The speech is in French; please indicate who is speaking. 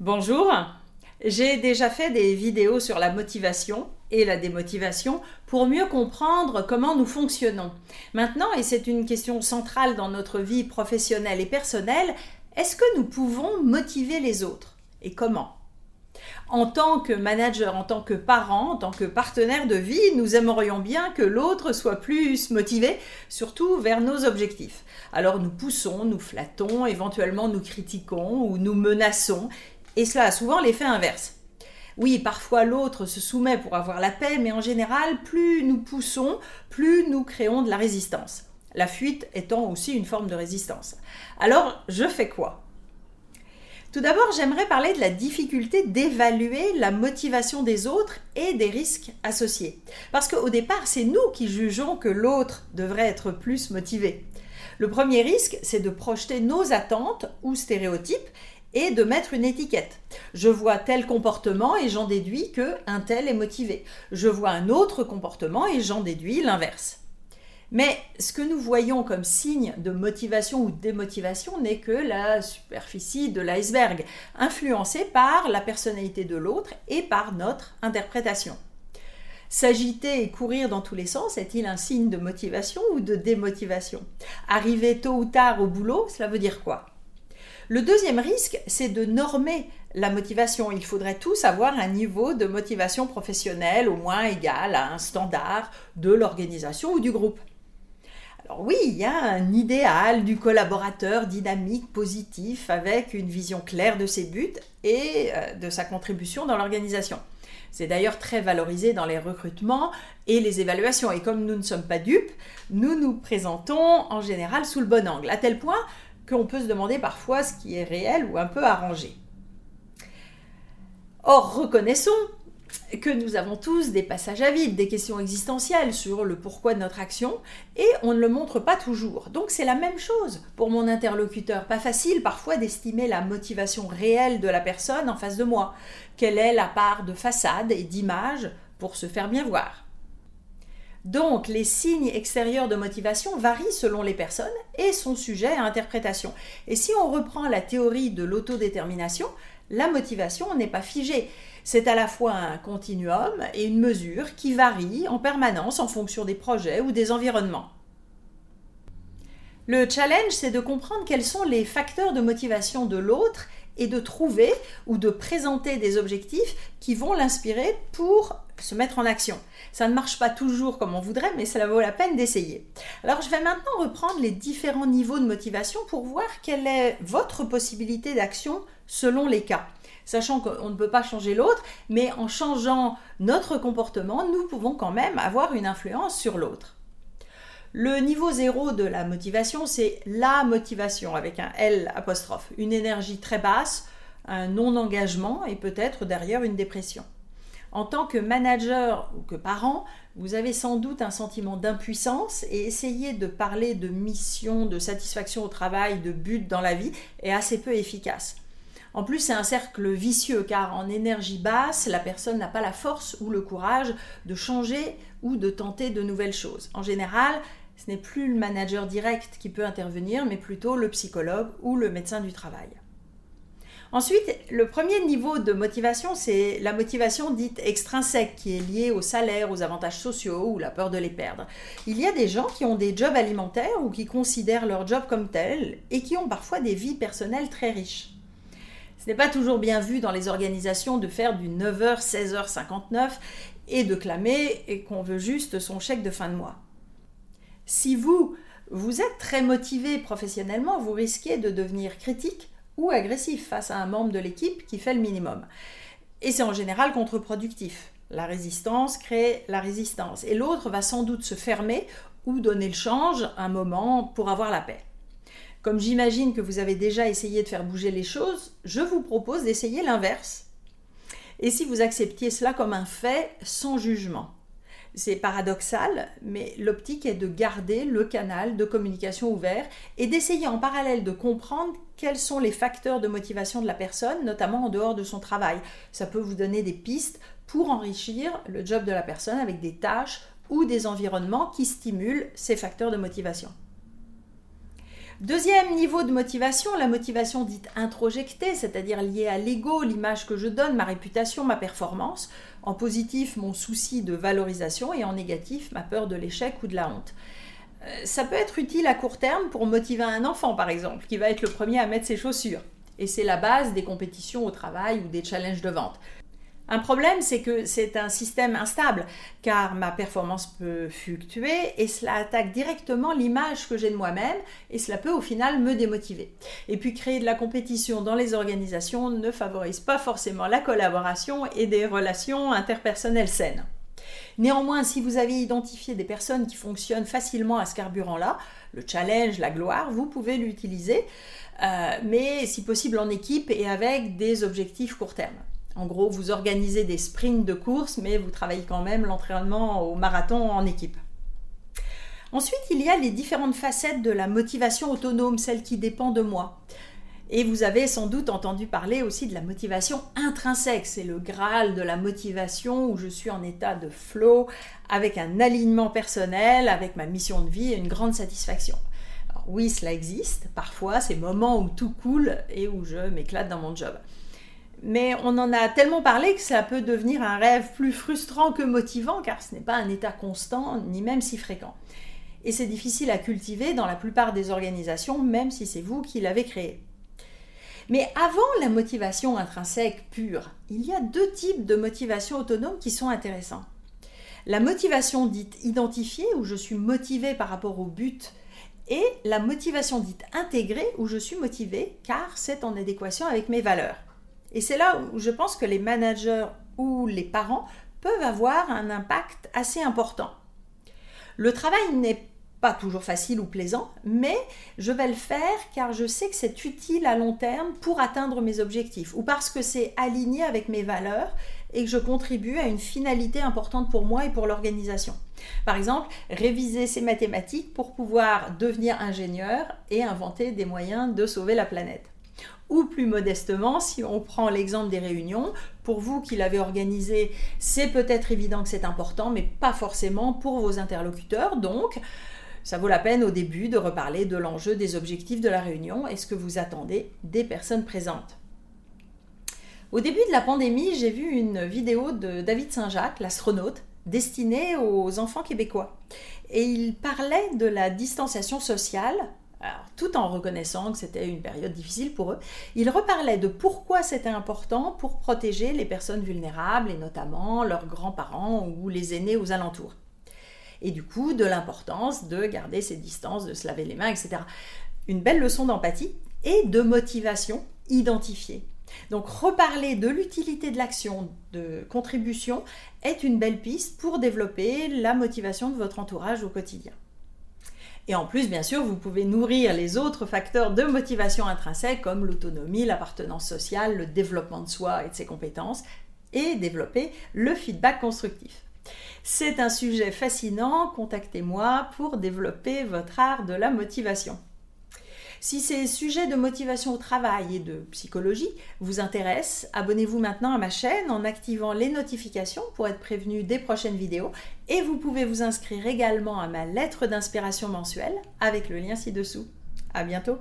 Speaker 1: Bonjour, j'ai déjà fait des vidéos sur la motivation et la démotivation pour mieux comprendre comment nous fonctionnons. Maintenant, et c'est une question centrale dans notre vie professionnelle et personnelle, est-ce que nous pouvons motiver les autres et comment? En tant que manager, en tant que parent, en tant que partenaire de vie, nous aimerions bien que l'autre soit plus motivé, surtout vers nos objectifs. Alors nous poussons, nous flattons, éventuellement nous critiquons ou nous menaçons, et cela a souvent l'effet inverse. Oui, parfois l'autre se soumet pour avoir la paix, mais en général, plus nous poussons, plus nous créons de la résistance. La fuite étant aussi une forme de résistance. Alors, je fais quoi? Tout d'abord, j'aimerais parler de la difficulté d'évaluer la motivation des autres et des risques associés. Parce qu'au départ, c'est nous qui jugeons que l'autre devrait être plus motivé. Le premier risque, c'est de projeter nos attentes ou stéréotypes et de mettre une étiquette. Je vois tel comportement et j'en déduis que un tel est motivé. Je vois un autre comportement et j'en déduis l'inverse. Mais ce que nous voyons comme signe de motivation ou de démotivation n'est que la superficie de l'iceberg, influencée par la personnalité de l'autre et par notre interprétation. S'agiter et courir dans tous les sens est-il un signe de motivation ou de démotivation? Arriver tôt ou tard au boulot, cela veut dire quoi? Le deuxième risque, c'est de normer la motivation. Il faudrait tous avoir un niveau de motivation professionnelle au moins égal à un standard de l'organisation ou du groupe. Alors oui, il y a un idéal du collaborateur dynamique, positif, avec une vision claire de ses buts et euh, de sa contribution dans l'organisation. C'est d'ailleurs très valorisé dans les recrutements et les évaluations. Et comme nous ne sommes pas dupes, nous nous présentons en général sous le bon angle, à tel point qu'on peut se demander parfois ce qui est réel ou un peu arrangé. Or, reconnaissons que nous avons tous des passages à vide, des questions existentielles sur le pourquoi de notre action, et on ne le montre pas toujours. Donc c'est la même chose pour mon interlocuteur. Pas facile parfois d'estimer la motivation réelle de la personne en face de moi. Quelle est la part de façade et d'image pour se faire bien voir? Donc, les signes extérieurs de motivation varient selon les personnes et sont sujets à interprétation. Et si on reprend la théorie de l'autodétermination, la motivation n'est pas figée. C'est à la fois un continuum et une mesure qui varie en permanence en fonction des projets ou des environnements. Le challenge, c'est de comprendre quels sont les facteurs de motivation de l'autre et de trouver ou de présenter des objectifs qui vont l'inspirer pour se mettre en action. Ça ne marche pas toujours comme on voudrait, mais cela vaut la peine d'essayer. Alors je vais maintenant reprendre les différents niveaux de motivation pour voir quelle est votre possibilité d'action selon les cas sachant qu'on ne peut pas changer l'autre, mais en changeant notre comportement, nous pouvons quand même avoir une influence sur l'autre. Le niveau zéro de la motivation, c'est la motivation avec un L apostrophe, une énergie très basse, un non-engagement et peut-être derrière une dépression. En tant que manager ou que parent, vous avez sans doute un sentiment d'impuissance et essayer de parler de mission, de satisfaction au travail, de but dans la vie est assez peu efficace. En plus, c'est un cercle vicieux car en énergie basse, la personne n'a pas la force ou le courage de changer ou de tenter de nouvelles choses. En général, ce n'est plus le manager direct qui peut intervenir, mais plutôt le psychologue ou le médecin du travail. Ensuite, le premier niveau de motivation, c'est la motivation dite extrinsèque, qui est liée au salaire, aux avantages sociaux ou la peur de les perdre. Il y a des gens qui ont des jobs alimentaires ou qui considèrent leur job comme tel et qui ont parfois des vies personnelles très riches. Ce n'est pas toujours bien vu dans les organisations de faire du 9h, 16h, 59 et de clamer qu'on veut juste son chèque de fin de mois. Si vous, vous êtes très motivé professionnellement, vous risquez de devenir critique ou agressif face à un membre de l'équipe qui fait le minimum. Et c'est en général contre-productif. La résistance crée la résistance. Et l'autre va sans doute se fermer ou donner le change un moment pour avoir la paix. Comme j'imagine que vous avez déjà essayé de faire bouger les choses, je vous propose d'essayer l'inverse. Et si vous acceptiez cela comme un fait sans jugement c'est paradoxal, mais l'optique est de garder le canal de communication ouvert et d'essayer en parallèle de comprendre quels sont les facteurs de motivation de la personne, notamment en dehors de son travail. Ça peut vous donner des pistes pour enrichir le job de la personne avec des tâches ou des environnements qui stimulent ces facteurs de motivation. Deuxième niveau de motivation, la motivation dite introjectée, c'est-à-dire liée à l'ego, l'image que je donne, ma réputation, ma performance. En positif, mon souci de valorisation et en négatif, ma peur de l'échec ou de la honte. Euh, ça peut être utile à court terme pour motiver un enfant, par exemple, qui va être le premier à mettre ses chaussures. Et c'est la base des compétitions au travail ou des challenges de vente. Un problème, c'est que c'est un système instable, car ma performance peut fluctuer et cela attaque directement l'image que j'ai de moi-même et cela peut au final me démotiver. Et puis créer de la compétition dans les organisations ne favorise pas forcément la collaboration et des relations interpersonnelles saines. Néanmoins, si vous avez identifié des personnes qui fonctionnent facilement à ce carburant-là, le challenge, la gloire, vous pouvez l'utiliser, euh, mais si possible en équipe et avec des objectifs court terme. En gros, vous organisez des sprints de course, mais vous travaillez quand même l'entraînement au marathon en équipe. Ensuite, il y a les différentes facettes de la motivation autonome, celle qui dépend de moi. Et vous avez sans doute entendu parler aussi de la motivation intrinsèque. C'est le Graal de la motivation où je suis en état de flow, avec un alignement personnel, avec ma mission de vie et une grande satisfaction. Alors oui, cela existe. Parfois, ces moments où tout coule et où je m'éclate dans mon job mais on en a tellement parlé que ça peut devenir un rêve plus frustrant que motivant, car ce n'est pas un état constant, ni même si fréquent. Et c'est difficile à cultiver dans la plupart des organisations, même si c'est vous qui l'avez créé. Mais avant la motivation intrinsèque pure, il y a deux types de motivation autonome qui sont intéressants. La motivation dite identifiée, où je suis motivé par rapport au but, et la motivation dite intégrée, où je suis motivé car c'est en adéquation avec mes valeurs. Et c'est là où je pense que les managers ou les parents peuvent avoir un impact assez important. Le travail n'est pas toujours facile ou plaisant, mais je vais le faire car je sais que c'est utile à long terme pour atteindre mes objectifs ou parce que c'est aligné avec mes valeurs et que je contribue à une finalité importante pour moi et pour l'organisation. Par exemple, réviser ses mathématiques pour pouvoir devenir ingénieur et inventer des moyens de sauver la planète. Ou plus modestement, si on prend l'exemple des réunions, pour vous qui l'avez organisé, c'est peut-être évident que c'est important, mais pas forcément pour vos interlocuteurs. Donc, ça vaut la peine au début de reparler de l'enjeu des objectifs de la réunion et ce que vous attendez des personnes présentes. Au début de la pandémie, j'ai vu une vidéo de David Saint-Jacques, l'astronaute, destinée aux enfants québécois. Et il parlait de la distanciation sociale tout en reconnaissant que c'était une période difficile pour eux, il reparlait de pourquoi c'était important pour protéger les personnes vulnérables et notamment leurs grands-parents ou les aînés aux alentours. Et du coup, de l'importance de garder ses distances, de se laver les mains, etc. Une belle leçon d'empathie et de motivation identifiée. Donc reparler de l'utilité de l'action de contribution est une belle piste pour développer la motivation de votre entourage au quotidien. Et en plus, bien sûr, vous pouvez nourrir les autres facteurs de motivation intrinsèque comme l'autonomie, l'appartenance sociale, le développement de soi et de ses compétences, et développer le feedback constructif. C'est un sujet fascinant, contactez-moi pour développer votre art de la motivation. Si ces sujets de motivation au travail et de psychologie vous intéressent, abonnez-vous maintenant à ma chaîne en activant les notifications pour être prévenu des prochaines vidéos et vous pouvez vous inscrire également à ma lettre d'inspiration mensuelle avec le lien ci-dessous. À bientôt!